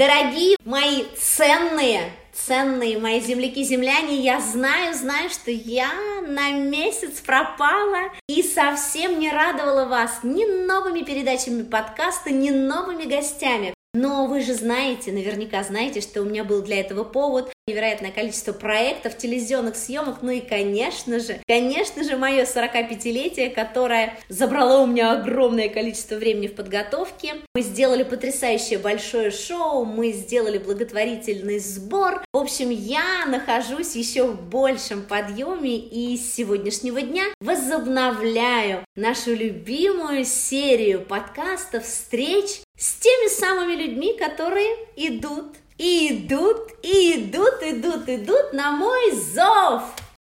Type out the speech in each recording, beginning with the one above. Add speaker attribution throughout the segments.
Speaker 1: Дорогие мои ценные, ценные мои земляки-земляне, я знаю, знаю, что я на месяц пропала и совсем не радовала вас ни новыми передачами подкаста, ни новыми гостями. Но вы же знаете, наверняка знаете, что у меня был для этого повод, невероятное количество проектов, телевизионных съемок, ну и, конечно же, конечно же, мое 45-летие, которое забрало у меня огромное количество времени в подготовке. Мы сделали потрясающее большое шоу, мы сделали благотворительный сбор. В общем, я нахожусь еще в большем подъеме и с сегодняшнего дня возобновляю нашу любимую серию подкастов, встреч с теми самыми людьми, которые идут, и идут, и идут, идут, идут на мой зов.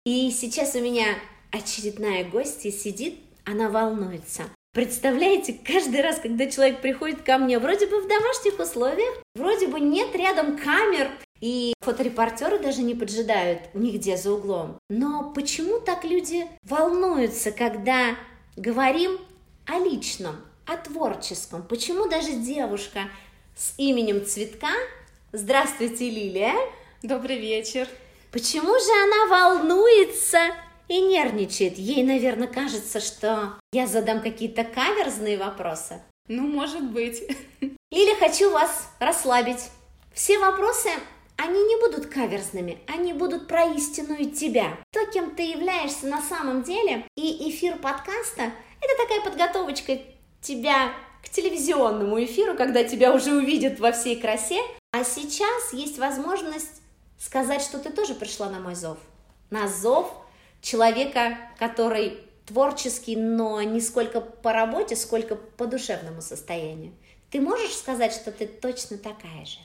Speaker 1: И сейчас у меня очередная гостья сидит, она волнуется. Представляете, каждый раз, когда человек приходит ко мне, вроде бы в домашних условиях, вроде бы нет рядом камер, и фоторепортеры даже не поджидают нигде за углом. Но почему так люди волнуются, когда говорим о личном, о творческом. Почему даже девушка с именем Цветка, здравствуйте, Лилия.
Speaker 2: Добрый вечер.
Speaker 1: Почему же она волнуется и нервничает? Ей, наверное, кажется, что я задам какие-то каверзные вопросы.
Speaker 2: Ну, может быть.
Speaker 1: Или хочу вас расслабить. Все вопросы они не будут каверзными, они будут про истинную тебя. То, кем ты являешься на самом деле, и эфир подкаста – это такая подготовочка тебя к телевизионному эфиру, когда тебя уже увидят во всей красе. А сейчас есть возможность сказать, что ты тоже пришла на мой зов. На зов человека, который творческий, но не сколько по работе, сколько по душевному состоянию. Ты можешь сказать, что ты точно такая же?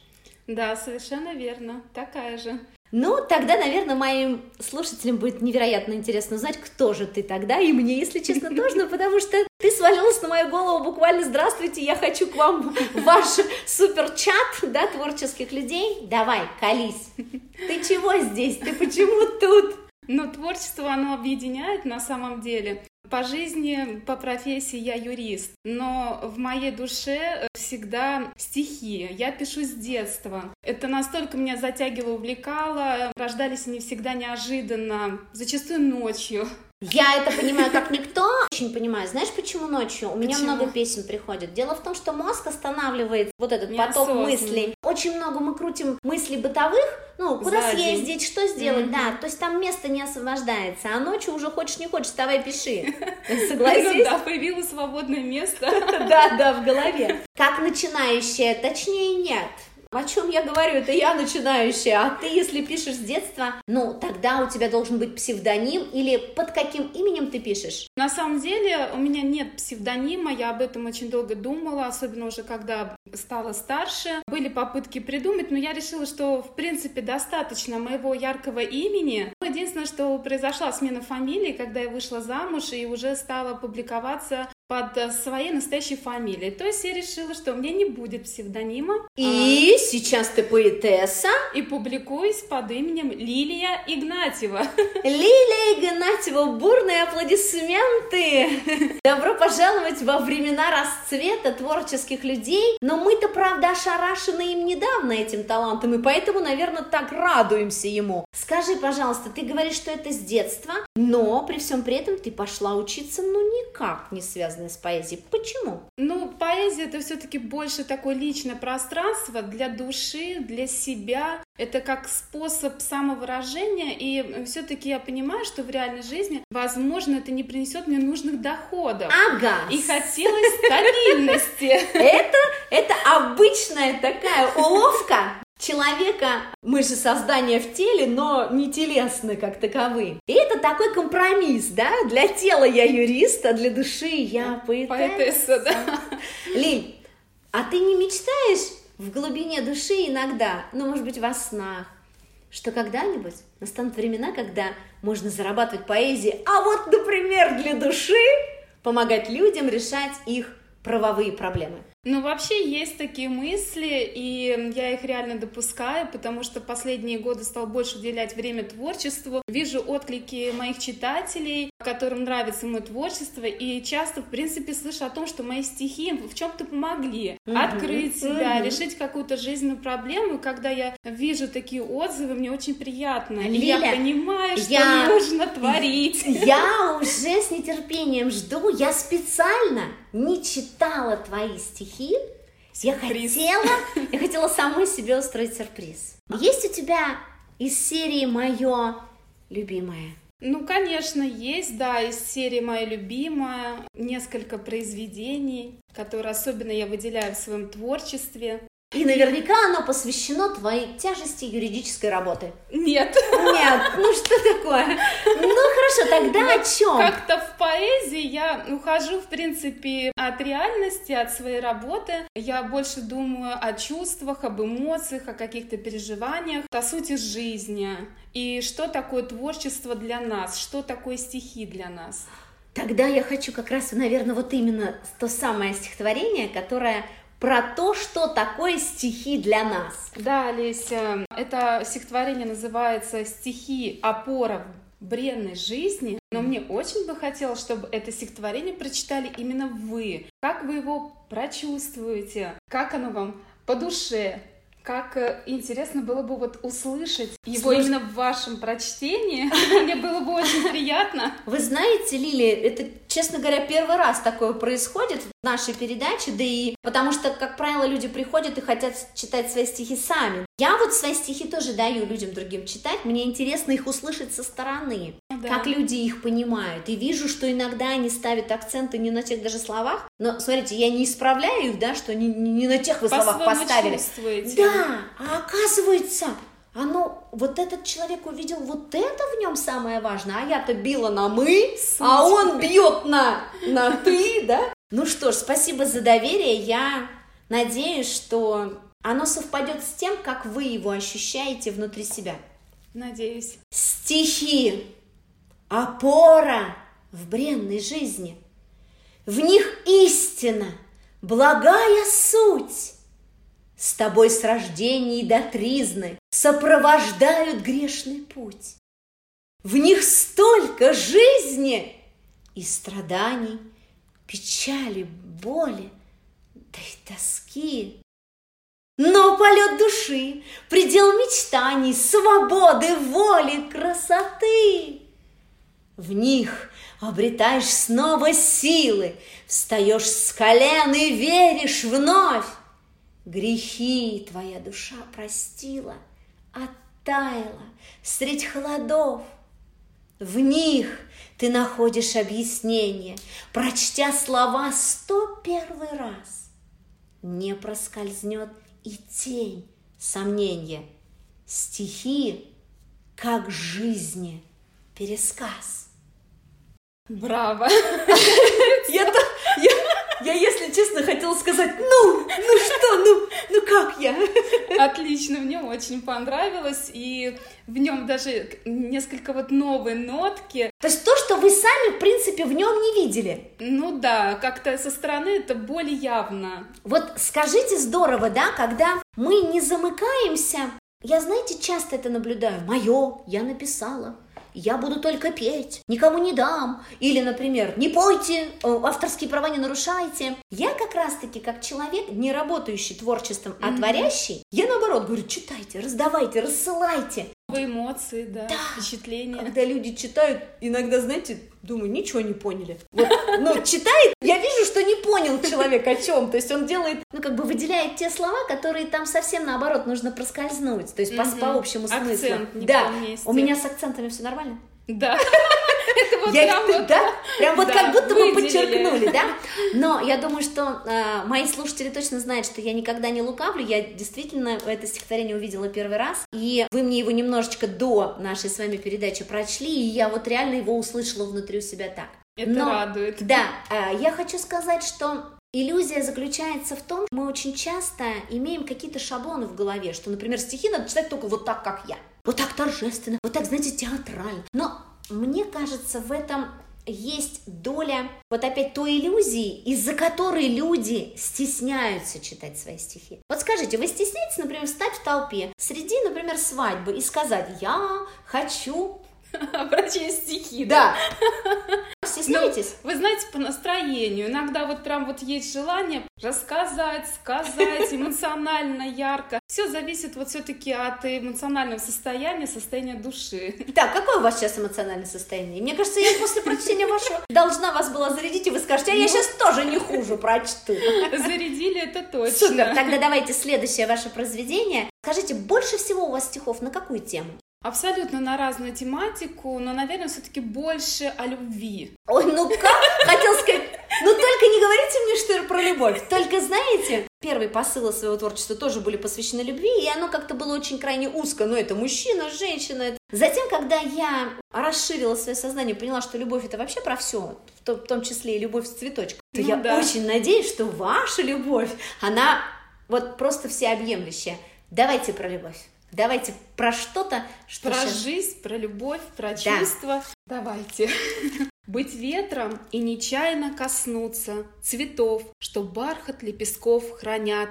Speaker 2: Да, совершенно верно, такая же.
Speaker 1: Ну, тогда, наверное, моим слушателям будет невероятно интересно узнать, кто же ты тогда, и мне, если честно, тоже, потому что ты свалилась на мою голову буквально «Здравствуйте, я хочу к вам ваш суперчат, да, творческих людей. Давай, колись. Ты чего здесь? Ты почему тут?»
Speaker 2: Но творчество, оно объединяет на самом деле. По жизни, по профессии я юрист, но в моей душе всегда стихи. Я пишу с детства. Это настолько меня затягивало, увлекало. Рождались они всегда неожиданно, зачастую ночью.
Speaker 1: Я это понимаю как никто. Очень понимаю. Знаешь, почему ночью? У меня почему? много песен приходит. Дело в том, что мозг останавливает вот этот поток мыслей. Очень много мы крутим мыслей бытовых, ну, куда Сзади. съездить, что сделать, mm-hmm. да. То есть там место не освобождается. А ночью уже хочешь не хочешь, вставай, пиши. Согласись?
Speaker 2: Да, появилось свободное место.
Speaker 1: Да, да, в голове. Как начинающая, точнее нет. О чем я говорю? Это я начинающая, а ты, если пишешь с детства, ну, тогда у тебя должен быть псевдоним или под каким именем ты пишешь?
Speaker 2: На самом деле у меня нет псевдонима, я об этом очень долго думала, особенно уже когда стала старше. Были попытки придумать, но я решила, что, в принципе, достаточно моего яркого имени. Единственное, что произошла смена фамилии, когда я вышла замуж и уже стала публиковаться под э, своей настоящей фамилией. То есть я решила, что у меня не будет псевдонима.
Speaker 1: И а... сейчас ты поэтесса.
Speaker 2: И публикуюсь под именем Лилия Игнатьева.
Speaker 1: Лилия Игнатьева, бурные аплодисменты! Добро пожаловать во времена расцвета творческих людей. Но мы-то, правда, ошарашены им недавно, этим талантом, и поэтому, наверное, так радуемся ему. Скажи, пожалуйста, ты говоришь, что это с детства, но при всем при этом ты пошла учиться, ну, никак не связано связанные с поэзией. Почему?
Speaker 2: Ну, поэзия это все-таки больше такое личное пространство для души, для себя. Это как способ самовыражения, и все-таки я понимаю, что в реальной жизни, возможно, это не принесет мне нужных доходов.
Speaker 1: Ага.
Speaker 2: И хотелось стабильности.
Speaker 1: Это, это обычная такая уловка, человека, мы же создания в теле, но не телесны как таковые. И это такой компромисс, да? Для тела я юрист, а для души я поэтесса.
Speaker 2: Поэтесса, да.
Speaker 1: Лиль, а ты не мечтаешь в глубине души иногда, ну, может быть, во снах, что когда-нибудь настанут времена, когда можно зарабатывать поэзией, а вот, например, для души помогать людям решать их правовые проблемы?
Speaker 2: Ну, вообще есть такие мысли, и я их реально допускаю, потому что последние годы стал больше уделять время творчеству. Вижу отклики моих читателей, которым нравится мое творчество, и часто, в принципе, слышу о том, что мои стихи в чем-то помогли угу. открыть себя, угу. решить какую-то жизненную проблему. Когда я вижу такие отзывы, мне очень приятно. Лиля, и я понимаю, что я... нужно творить.
Speaker 1: Я уже с нетерпением жду. Я специально не читала твои стихи, я хотела, я хотела самой себе устроить сюрприз. Есть у тебя из серии «Мое любимое»?
Speaker 2: Ну, конечно, есть, да, из серии «Моя любимая» несколько произведений, которые особенно я выделяю в своем творчестве.
Speaker 1: И наверняка оно посвящено твоей тяжести юридической работы.
Speaker 2: Нет.
Speaker 1: Нет, ну что такое? Ну хорошо, тогда о чем?
Speaker 2: Как-то в поэзии я ухожу, в принципе, от реальности, от своей работы. Я больше думаю о чувствах, об эмоциях, о каких-то переживаниях, о сути жизни. И что такое творчество для нас, что такое стихи для нас.
Speaker 1: Тогда я хочу как раз, наверное, вот именно то самое стихотворение, которое про то, что такое стихи для нас.
Speaker 2: Да, Леся, это стихотворение называется «Стихи. Опора в бренной жизни». Но мне очень бы хотелось, чтобы это стихотворение прочитали именно вы. Как вы его прочувствуете? Как оно вам по душе? Как э, интересно было бы вот услышать его Слушай... именно в вашем прочтении. Мне было бы очень приятно.
Speaker 1: Вы знаете, Лили, это, честно говоря, первый раз такое происходит в нашей передаче, да и потому что, как правило, люди приходят и хотят читать свои стихи сами. Я вот свои стихи тоже даю людям другим читать, мне интересно их услышать со стороны, ну да. как люди их понимают. И вижу, что иногда они ставят акценты не на тех даже словах, но, смотрите, я не исправляю их, да, что не, не на тех вы словах поставили.
Speaker 2: Чувствуете.
Speaker 1: Да, а оказывается, оно, вот этот человек увидел вот это в нем самое важное, а я-то била на мы, а он бьет на, на ты, да? Ну что ж, спасибо за доверие, я надеюсь, что оно совпадет с тем, как вы его ощущаете внутри себя.
Speaker 2: Надеюсь.
Speaker 1: Стихи, опора в бренной жизни. В них истина, благая суть, с тобой с рождения до тризны сопровождают грешный путь. В них столько жизни и страданий, печали, боли, да и тоски. Но полет души, предел мечтаний, свободы, воли, красоты. В них обретаешь снова силы, встаешь с колен и веришь вновь. Грехи твоя душа простила, оттаяла средь холодов. В них ты находишь объяснение, прочтя слова сто первый раз. Не проскользнет и тень сомнения. Стихи, как жизни, пересказ.
Speaker 2: Браво!
Speaker 1: Я, я, я, если честно, хотела сказать, ну, ну что, ну, ну как я?
Speaker 2: Отлично, мне очень понравилось, и в нем даже несколько вот новые нотки.
Speaker 1: То есть то, что вы сами, в принципе, в нем не видели?
Speaker 2: Ну да, как-то со стороны это более явно.
Speaker 1: Вот скажите, здорово, да, когда мы не замыкаемся, я, знаете, часто это наблюдаю. Мое, я написала я буду только петь, никому не дам. Или, например, не пойте, э, авторские права не нарушайте. Я как раз-таки, как человек, не работающий творчеством, а mm-hmm. творящий, я наоборот говорю, читайте, раздавайте, рассылайте.
Speaker 2: Эмоции, да, да, впечатления.
Speaker 1: Когда люди читают, иногда, знаете, думаю, ничего не поняли. Вот, но читает, я вижу, что не понял человек о чем. То есть он делает, ну, как бы выделяет те слова, которые там совсем наоборот нужно проскользнуть. То есть по, по общему смыслу.
Speaker 2: Акцент
Speaker 1: не да. У меня с акцентами все нормально?
Speaker 2: Да.
Speaker 1: Это вот я прям, вот, да? Прям вот как будто мы подчеркнули, да? Но я думаю, что э, мои слушатели точно знают, что я никогда не лукавлю. Я действительно это стихотворение увидела первый раз. И вы мне его немножечко до нашей с вами передачи прочли, и я вот реально его услышала внутри у себя так.
Speaker 2: Это Но, радует.
Speaker 1: Да, э, я хочу сказать, что Иллюзия заключается в том, что мы очень часто имеем какие-то шаблоны в голове, что, например, стихи надо читать только вот так, как я. Вот так торжественно, вот так, знаете, театрально. Но мне кажется, в этом есть доля вот опять той иллюзии, из-за которой люди стесняются читать свои стихи. Вот скажите, вы стесняетесь, например, встать в толпе среди, например, свадьбы и сказать «я хочу
Speaker 2: прочесть стихи,
Speaker 1: да? Стесняетесь?
Speaker 2: Ну, вы знаете, по настроению. Иногда вот прям вот есть желание рассказать, сказать эмоционально, ярко. Все зависит вот все-таки от эмоционального состояния, состояния души.
Speaker 1: Так, какое у вас сейчас эмоциональное состояние? Мне кажется, я после прочтения вашего должна вас была зарядить, и вы скажете, а я сейчас ну. тоже не хуже прочту.
Speaker 2: Зарядили, это точно.
Speaker 1: Супер, тогда давайте следующее ваше произведение. Скажите, больше всего у вас стихов на какую тему?
Speaker 2: Абсолютно на разную тематику, но, наверное, все-таки больше о любви.
Speaker 1: Ой, ну как? Хотел сказать, ну только не говорите мне, что это про любовь. Только знаете, первые посылы своего творчества тоже были посвящены любви, и оно как-то было очень крайне узко. Но это мужчина, женщина. Это... Затем, когда я расширила свое сознание, поняла, что любовь это вообще про все, в том, в том числе и любовь с цветочком, то ну, я да. очень надеюсь, что ваша любовь, она вот просто всеобъемлющая. Давайте про любовь. Давайте про что-то, что
Speaker 2: Про сейчас... жизнь, про любовь, про чувства. Да. Давайте. Быть ветром и нечаянно коснуться Цветов, что бархат лепестков хранят.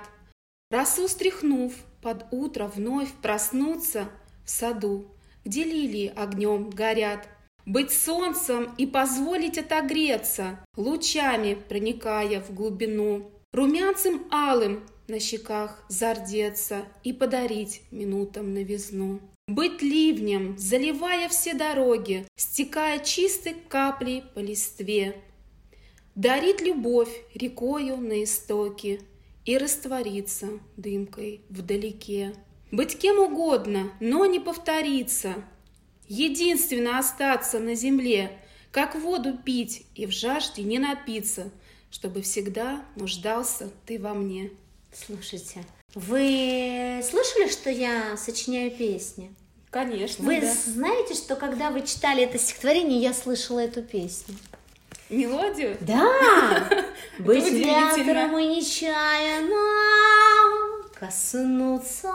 Speaker 2: Росу стряхнув, под утро вновь проснуться В саду, где лилии огнем горят. Быть солнцем и позволить отогреться, Лучами проникая в глубину. Румянцем алым на щеках зардеться и подарить минутам новизну. Быть ливнем, заливая все дороги, стекая чистой каплей по листве. Дарить любовь рекою на истоке и раствориться дымкой вдалеке. Быть кем угодно, но не повториться, единственно остаться на земле, как воду пить и в жажде не напиться, чтобы всегда нуждался ты во мне.
Speaker 1: Слушайте, вы слышали, что я сочиняю песни?
Speaker 2: Конечно.
Speaker 1: Вы
Speaker 2: да.
Speaker 1: знаете, что когда вы читали это стихотворение, я слышала эту песню?
Speaker 2: Мелодию?
Speaker 1: Да! Быть ветром и нечаянно коснуться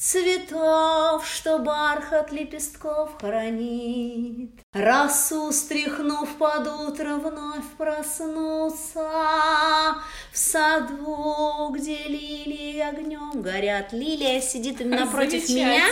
Speaker 1: Цветов, что бархат лепестков хранит, Росу стряхнув под утро вновь проснуться, В саду, где лилии огнем горят. Лилия сидит напротив меня.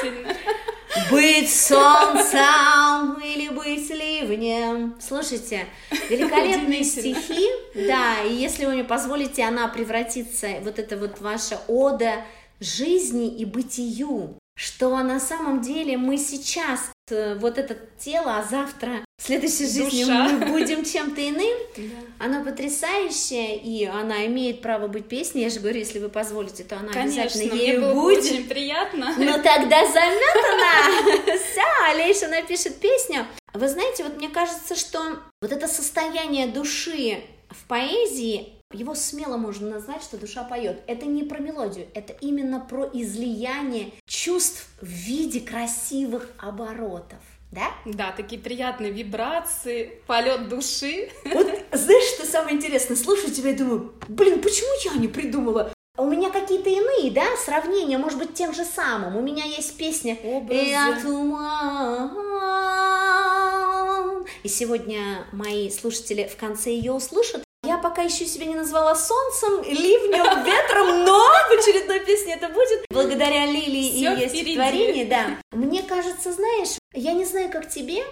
Speaker 1: Быть солнцем или быть ливнем. Слушайте, великолепные стихи. Да, и если вы мне позволите, она превратится, вот это вот ваша ода, жизни и бытию, что на самом деле мы сейчас э, вот это тело, а завтра в следующей жизни Душа. мы будем чем-то иным, да. она потрясающая, и она имеет право быть песней. Я же говорю, если вы позволите, то она
Speaker 2: Конечно,
Speaker 1: обязательно
Speaker 2: ею мне было будет. очень приятно.
Speaker 1: Ну тогда заметана! Все, Алейша напишет песню. Вы знаете, вот мне кажется, что вот это состояние души в поэзии, его смело можно назвать, что душа поет. Это не про мелодию, это именно про излияние чувств в виде красивых оборотов. Да?
Speaker 2: Да, такие приятные вибрации, полет души.
Speaker 1: Вот знаешь, что самое интересное? Слушаю тебя и думаю, блин, почему я не придумала? У меня какие-то иные, да, сравнения, может быть, тем же самым. У меня есть песня «Я туман». И сегодня мои слушатели в конце ее услышат, я пока еще себя не назвала солнцем, ливнем, ветром, но в очередной песне это будет. Благодаря Лилии и ее стихотворении, да. Мне кажется, знаешь, я не знаю, как тебе,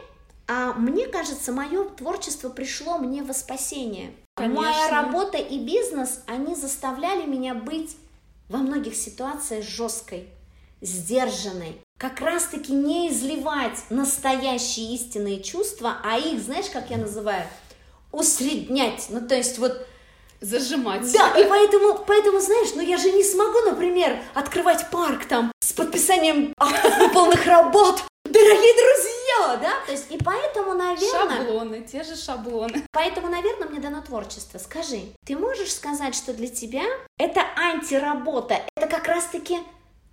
Speaker 1: а мне кажется, мое творчество пришло мне во спасение. Конечно. Моя работа и бизнес, они заставляли меня быть во многих ситуациях жесткой, сдержанной. Как раз-таки не изливать настоящие истинные чувства, а их, знаешь, как я называю, усреднять. Ну, то есть вот
Speaker 2: зажимать.
Speaker 1: Да, и поэтому, поэтому, знаешь, ну я же не смогу, например, открывать парк там с подписанием актов выполненных работ. Дорогие друзья, да? То есть, и поэтому, наверное...
Speaker 2: Шаблоны, те же шаблоны.
Speaker 1: Поэтому, наверное, мне дано творчество. Скажи, ты можешь сказать, что для тебя это антиработа, это как раз-таки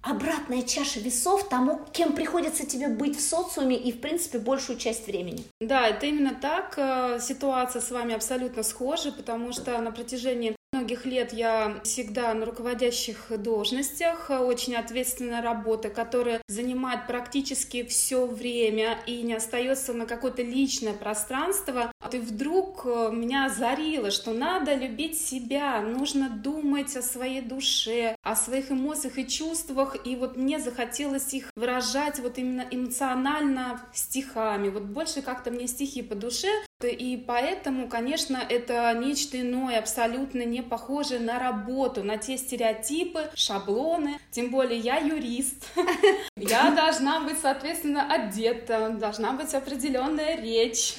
Speaker 1: обратная чаша весов тому, кем приходится тебе быть в социуме и, в принципе, большую часть времени.
Speaker 2: Да, это именно так. Э, ситуация с вами абсолютно схожа, потому что на протяжении многих лет я всегда на руководящих должностях, очень ответственная работа, которая занимает практически все время и не остается на какое-то личное пространство. И вдруг э, меня озарило, что надо любить себя, нужно думать о своей душе, о своих эмоциях и чувствах, и вот мне захотелось их выражать вот именно эмоционально стихами, вот больше как-то мне стихи по душе, и поэтому, конечно, это нечто иное, абсолютно не похожее на работу, на те стереотипы, шаблоны. Тем более я юрист. Я должна быть, соответственно, одета, должна быть определенная речь,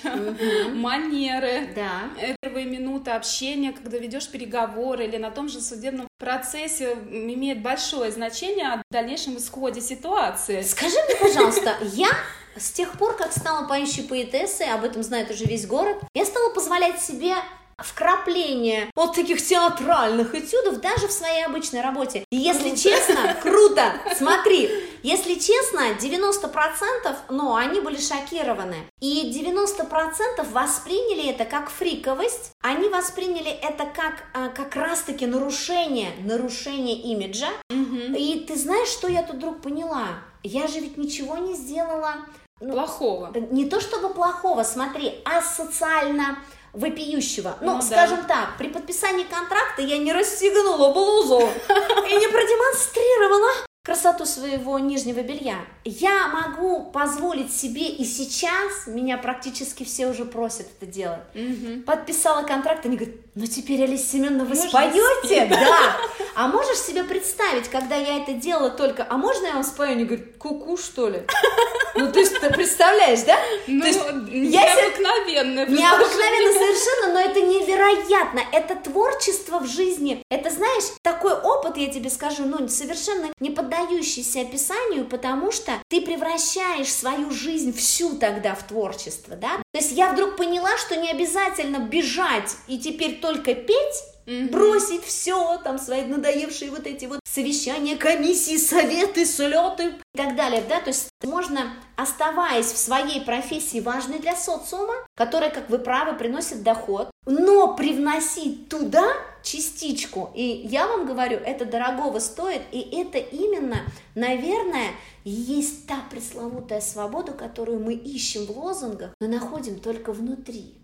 Speaker 2: манеры.
Speaker 1: Да.
Speaker 2: Первые минуты общения, когда ведешь переговоры или на том же судебном процессе имеет большое значение о дальнейшем исходе ситуации.
Speaker 1: Скажи мне, пожалуйста, я с тех пор, как стала поющей поэтессой, об этом знает уже весь город, я стала позволять себе вкрапление вот таких театральных этюдов даже в своей обычной работе. И если круто. честно, круто, смотри, если честно, 90%, ну, они были шокированы. И 90% восприняли это как фриковость, они восприняли это как а, как раз-таки нарушение, нарушение имиджа. Угу. И ты знаешь, что я тут вдруг поняла? Я же ведь ничего не сделала
Speaker 2: ну, плохого.
Speaker 1: Не то чтобы плохого, смотри, а социально вопиющего. Ну, ну скажем да. так, при подписании контракта я не расстегнула блузу и не продемонстрировала красоту своего нижнего белья. Я могу позволить себе и сейчас, меня практически все уже просят это делать. Угу. Подписала контракт, они говорят, ну теперь, Алиса Семеновна, вы споете? Да. А можешь себе представить, когда я это делала только, а можно я вам спою? Они говорят, куку, что ли? Ну, ты, ты представляешь, да?
Speaker 2: Ну, есть, необыкновенно.
Speaker 1: Я необыкновенно совершенно, но это невероятно. Это творчество в жизни. Это, знаешь, такой опыт, я тебе скажу, ну, совершенно не поддающийся описанию, потому что ты превращаешь свою жизнь всю тогда в творчество, да? То есть я вдруг поняла, что не обязательно бежать и теперь только петь, бросить все, там свои надоевшие вот эти вот совещания, комиссии, советы, слеты и так далее, да, то есть можно, оставаясь в своей профессии важной для социума, которая, как вы правы, приносит доход, но привносить туда частичку, и я вам говорю, это дорогого стоит, и это именно, наверное, есть та пресловутая свобода, которую мы ищем в лозунгах, но находим только внутри.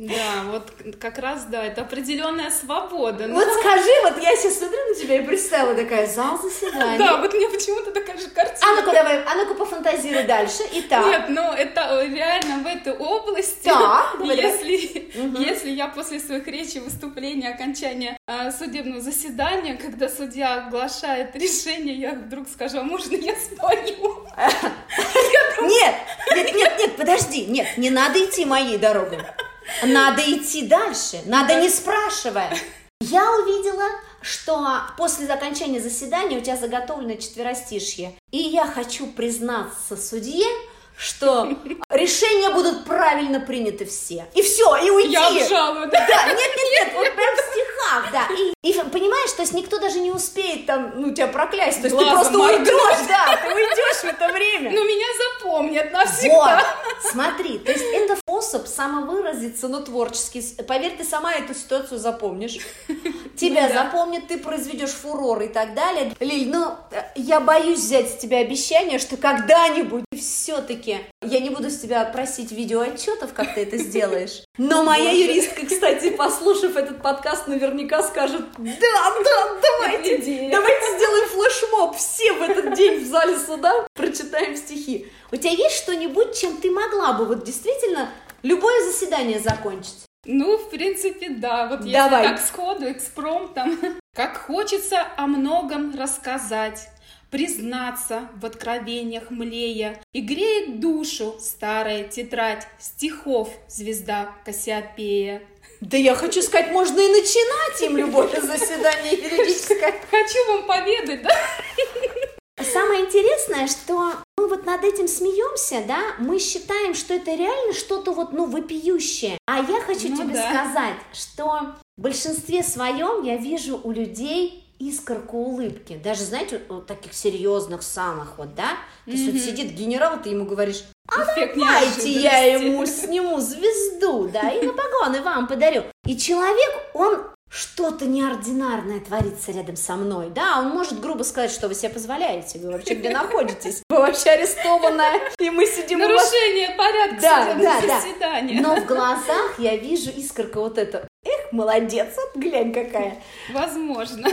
Speaker 2: Да, вот как раз, да, это определенная свобода.
Speaker 1: Но... Вот скажи, вот я сейчас смотрю на тебя и представила такая зал заседания.
Speaker 2: Да, вот мне почему-то такая же картина.
Speaker 1: А ну-ка давай, а ну-ка пофантазируй дальше. Итак.
Speaker 2: Нет, ну это реально в этой области. Да, если, угу. если я после своих речей, выступлений, окончания э, судебного заседания, когда судья оглашает решение, я вдруг скажу, а можно я спою?
Speaker 1: Нет, нет, нет, нет, подожди, нет, не надо идти моей дорогой. Надо идти дальше, надо не спрашивая. Я увидела, что после окончания заседания у тебя заготовлено четверостишье. И я хочу признаться судье, что решения будут правильно приняты все. И все, и уйти.
Speaker 2: Я обжалую.
Speaker 1: Да, нет, нет, нет, вот прям в стихах, да. И, и понимаешь, то есть никто даже не успеет там, ну, тебя проклясть. То есть Глазом ты просто моргнуть. уйдешь, да, ты уйдешь в это время.
Speaker 2: Ну, меня запомнят навсегда.
Speaker 1: Вот, смотри, то есть это способ самовыразиться, но творческий. Поверь, ты сама эту ситуацию запомнишь. Тебя ну, запомнят, ты произведешь фурор и так далее. Лиль, ну, я боюсь взять с тебя обещание, что когда-нибудь все-таки я не буду с тебя просить видеоотчетов, как ты это сделаешь. Но моя юристка, кстати, послушав этот подкаст, наверняка скажет, да, да, давайте, давайте сделаем флешмоб все в этот день в зале суда, прочитаем стихи. У тебя есть что-нибудь, чем ты могла бы вот действительно любое заседание закончить?
Speaker 2: Ну, в принципе, да. Вот если Давай. так сходу, экспромтом. Как хочется о многом рассказать, признаться в откровениях млея, и греет душу старая тетрадь стихов звезда Кассиопея.
Speaker 1: Да я хочу сказать, можно и начинать им любое заседание юридическое.
Speaker 2: Хочу вам поведать, да?
Speaker 1: Самое интересное, что мы вот над этим смеемся, да, мы считаем, что это реально что-то вот, ну, вопиющее. А я хочу ну, тебе да. сказать, что в большинстве своем я вижу у людей искорку улыбки. Даже, знаете, у таких серьезных самых вот, да? То есть mm-hmm. вот сидит генерал, ты ему говоришь, а Эффект давайте я ему сниму звезду, да, и на погоны вам подарю. И человек, он что-то неординарное творится рядом со мной. Да, он может грубо сказать, что вы себе позволяете, вы вообще где находитесь, вы вообще арестованная, и мы сидим
Speaker 2: Нарушение вас... порядка
Speaker 1: да, да, да. Но в глазах я вижу искорка вот это. Эх, молодец, вот глянь какая.
Speaker 2: Возможно.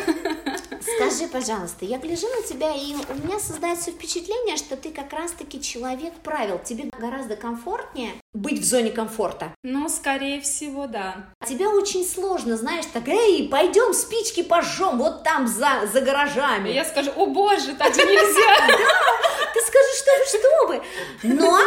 Speaker 1: Скажи, пожалуйста, я гляжу на тебя, и у меня создается впечатление, что ты как раз-таки человек правил. Тебе гораздо комфортнее быть в зоне комфорта.
Speaker 2: Ну, скорее всего, да.
Speaker 1: Тебе очень сложно, знаешь, так, эй, пойдем спички пожжем вот там за, за гаражами.
Speaker 2: Я скажу, о боже, так нельзя.
Speaker 1: Да, ты скажешь, что вы, что вы. Но,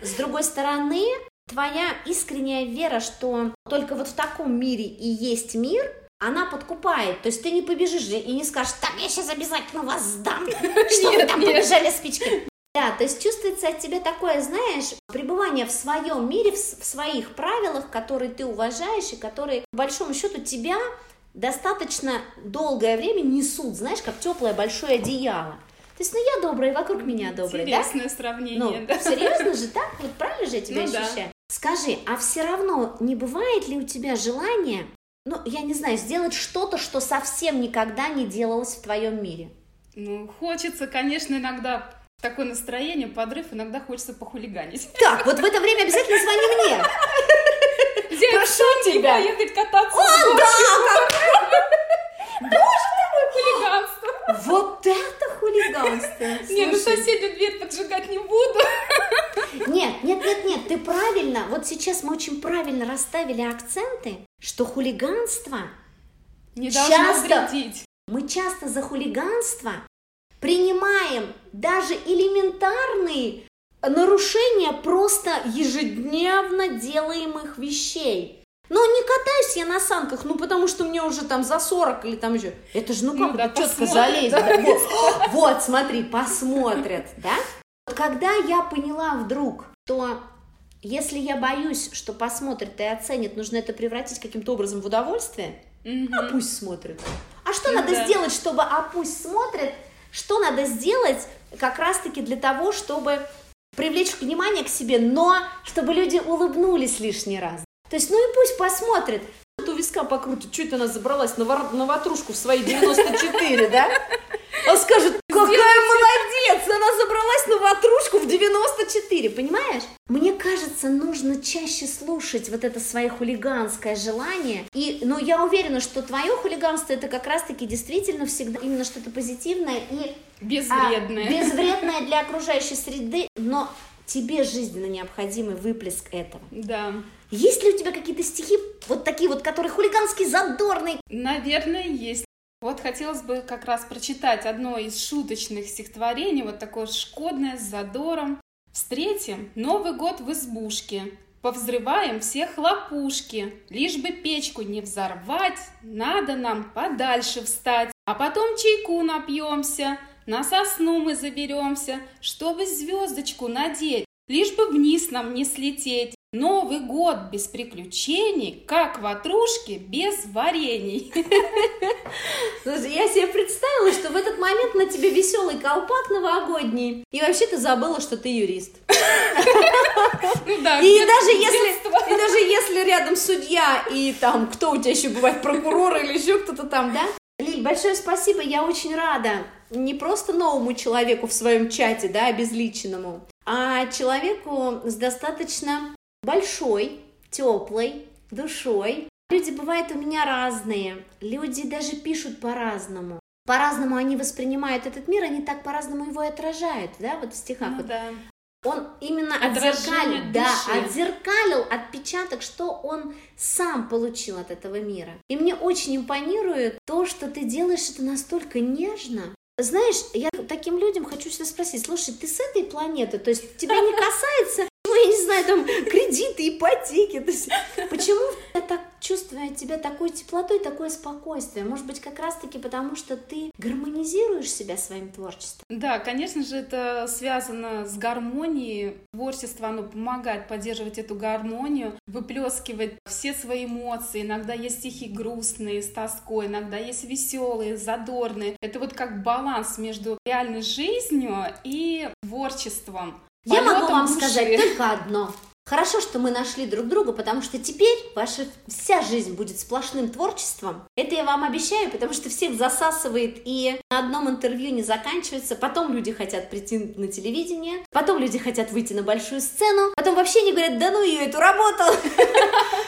Speaker 1: с другой стороны, твоя искренняя вера, что только вот в таком мире и есть мир, она подкупает. То есть ты не побежишь и не скажешь, так, я сейчас обязательно вас сдам, что вы там побежали спички. Да, то есть чувствуется от тебя такое, знаешь, пребывание в своем мире, в, в своих правилах, которые ты уважаешь и которые, по большому счету, тебя достаточно долгое время несут, знаешь, как теплое большое одеяло. То есть, ну я добрая, вокруг меня добрая,
Speaker 2: Интересное да? сравнение,
Speaker 1: ну,
Speaker 2: да.
Speaker 1: серьезно же, так? Вот правильно же я тебя
Speaker 2: ну,
Speaker 1: ощущаю? Да. Скажи, а все равно не бывает ли у тебя желание, ну, я не знаю, сделать что-то, что совсем никогда не делалось в твоем мире?
Speaker 2: Ну, хочется, конечно, иногда такое настроение, подрыв, иногда хочется похулиганить.
Speaker 1: Так, вот в это время обязательно звони мне.
Speaker 2: Прошу тебя. поехать кататься
Speaker 1: О, да
Speaker 2: ты хулиганство.
Speaker 1: Вот это хулиганство.
Speaker 2: Не, соседнюю дверь поджигать не буду.
Speaker 1: Нет, нет, нет, нет, ты правильно, вот сейчас мы очень правильно расставили акценты, что хулиганство
Speaker 2: не часто, вредить.
Speaker 1: Мы часто за хулиганство принимаем даже элементарные нарушения просто ежедневно делаемых вещей. Но не катаюсь я на санках, ну потому что мне уже там за 40 или там еще. Это же ну как, ну, да, четко залезть. Да. Вот, вот, смотри, посмотрят, да? Когда я поняла вдруг, что если я боюсь, что посмотрят и оценят, нужно это превратить каким-то образом в удовольствие, угу. а пусть смотрят. А что ну, надо сделать, чтобы а пусть смотрят? Что надо сделать как раз-таки для того, чтобы привлечь внимание к себе, но чтобы люди улыбнулись лишний раз. То есть, ну и пусть посмотрят. У виска покрутит, что это она забралась на, вор... на ватрушку в свои 94, да? Он скажет, какая молодец, она забралась на ватрушку в 94, понимаешь? Мне кажется, нужно чаще слушать вот это свое хулиганское желание. И, ну, я уверена, что твое хулиганство это как раз-таки действительно всегда именно что-то позитивное и
Speaker 2: безвредное.
Speaker 1: А, безвредное для окружающей среды, но тебе жизненно необходимый выплеск этого.
Speaker 2: Да.
Speaker 1: Есть ли у тебя какие-то стихи, вот такие вот, которые хулиганские, задорные?
Speaker 2: Наверное, есть. Вот хотелось бы как раз прочитать одно из шуточных стихотворений, вот такое шкодное, с задором. Встретим Новый год в избушке, повзрываем все хлопушки, лишь бы печку не взорвать, надо нам подальше встать, а потом чайку напьемся, на сосну мы заберемся, чтобы звездочку надеть, лишь бы вниз нам не слететь. Новый год без приключений, как ватрушки без варений.
Speaker 1: Слушай, я себе представила, что в этот момент на тебе веселый колпак новогодний, и вообще ты забыла, что ты юрист.
Speaker 2: Ну да,
Speaker 1: и даже если, и даже если рядом судья и там, кто у тебя еще бывает, прокурор или еще кто-то там, да? Лиль, большое спасибо, я очень рада не просто новому человеку в своем чате, да, обезличенному, а человеку с достаточно большой, теплой душой. Люди бывают у меня разные, люди даже пишут по-разному. По-разному они воспринимают этот мир, они так по-разному его и отражают, да, вот в стихах.
Speaker 2: Ну,
Speaker 1: вот.
Speaker 2: да.
Speaker 1: Он именно отзеркалил, да, отзеркалил отпечаток, что он сам получил от этого мира. И мне очень импонирует то, что ты делаешь это настолько нежно, знаешь, я таким людям хочу всегда спросить, слушай, ты с этой планеты, то есть тебя не касается я не знаю, там, кредиты, ипотеки. То есть, почему я так чувствую от тебя такой теплотой, такое спокойствие? Может быть, как раз-таки потому, что ты гармонизируешь себя своим творчеством?
Speaker 2: Да, конечно же, это связано с гармонией. Творчество, оно помогает поддерживать эту гармонию, выплескивать все свои эмоции. Иногда есть стихи грустные, с тоской, иногда есть веселые, задорные. Это вот как баланс между реальной жизнью и творчеством.
Speaker 1: Я могу вам души. сказать только одно. Хорошо, что мы нашли друг друга, потому что теперь ваша вся жизнь будет сплошным творчеством. Это я вам обещаю, потому что всех засасывает и на одном интервью не заканчивается. Потом люди хотят прийти на телевидение, потом люди хотят выйти на большую сцену, потом вообще не говорят, да ну ее эту работу.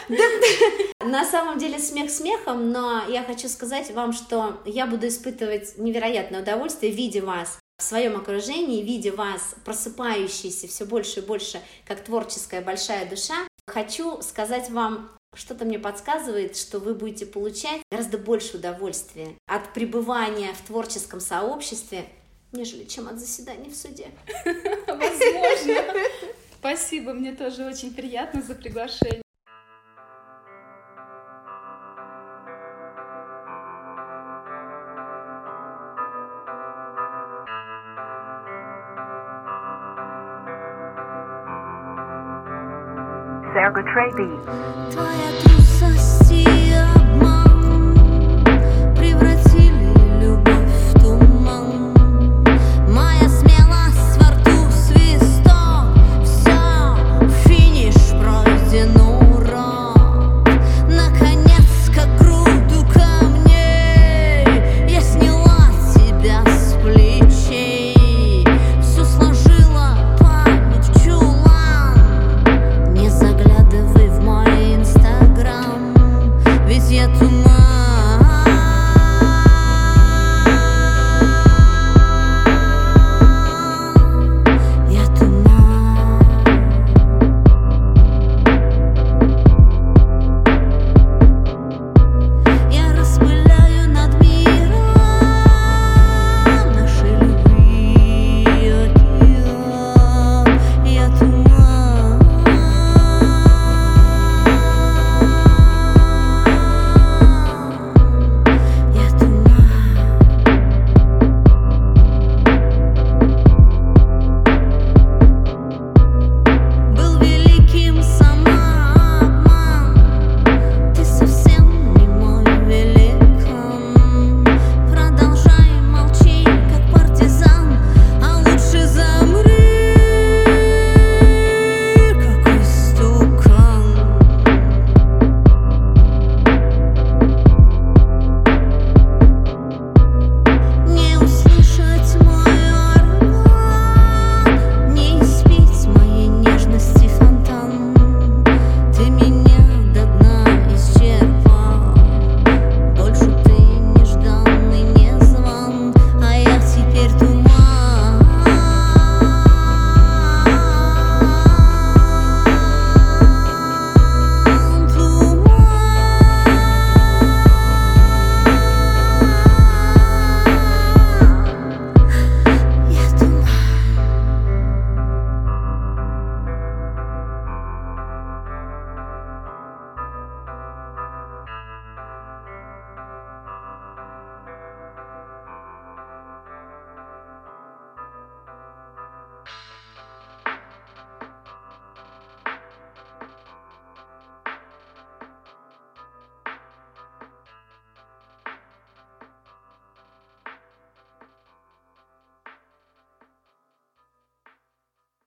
Speaker 1: На самом деле смех смехом, но я хочу сказать вам, что я буду испытывать невероятное удовольствие, видя вас в своем окружении, видя вас просыпающиеся все больше и больше, как творческая большая душа, хочу сказать вам, что-то мне подсказывает, что вы будете получать гораздо больше удовольствия от пребывания в творческом сообществе, нежели чем от заседаний в суде.
Speaker 2: Возможно. Спасибо, мне тоже очень приятно за приглашение.
Speaker 3: 个 Traby。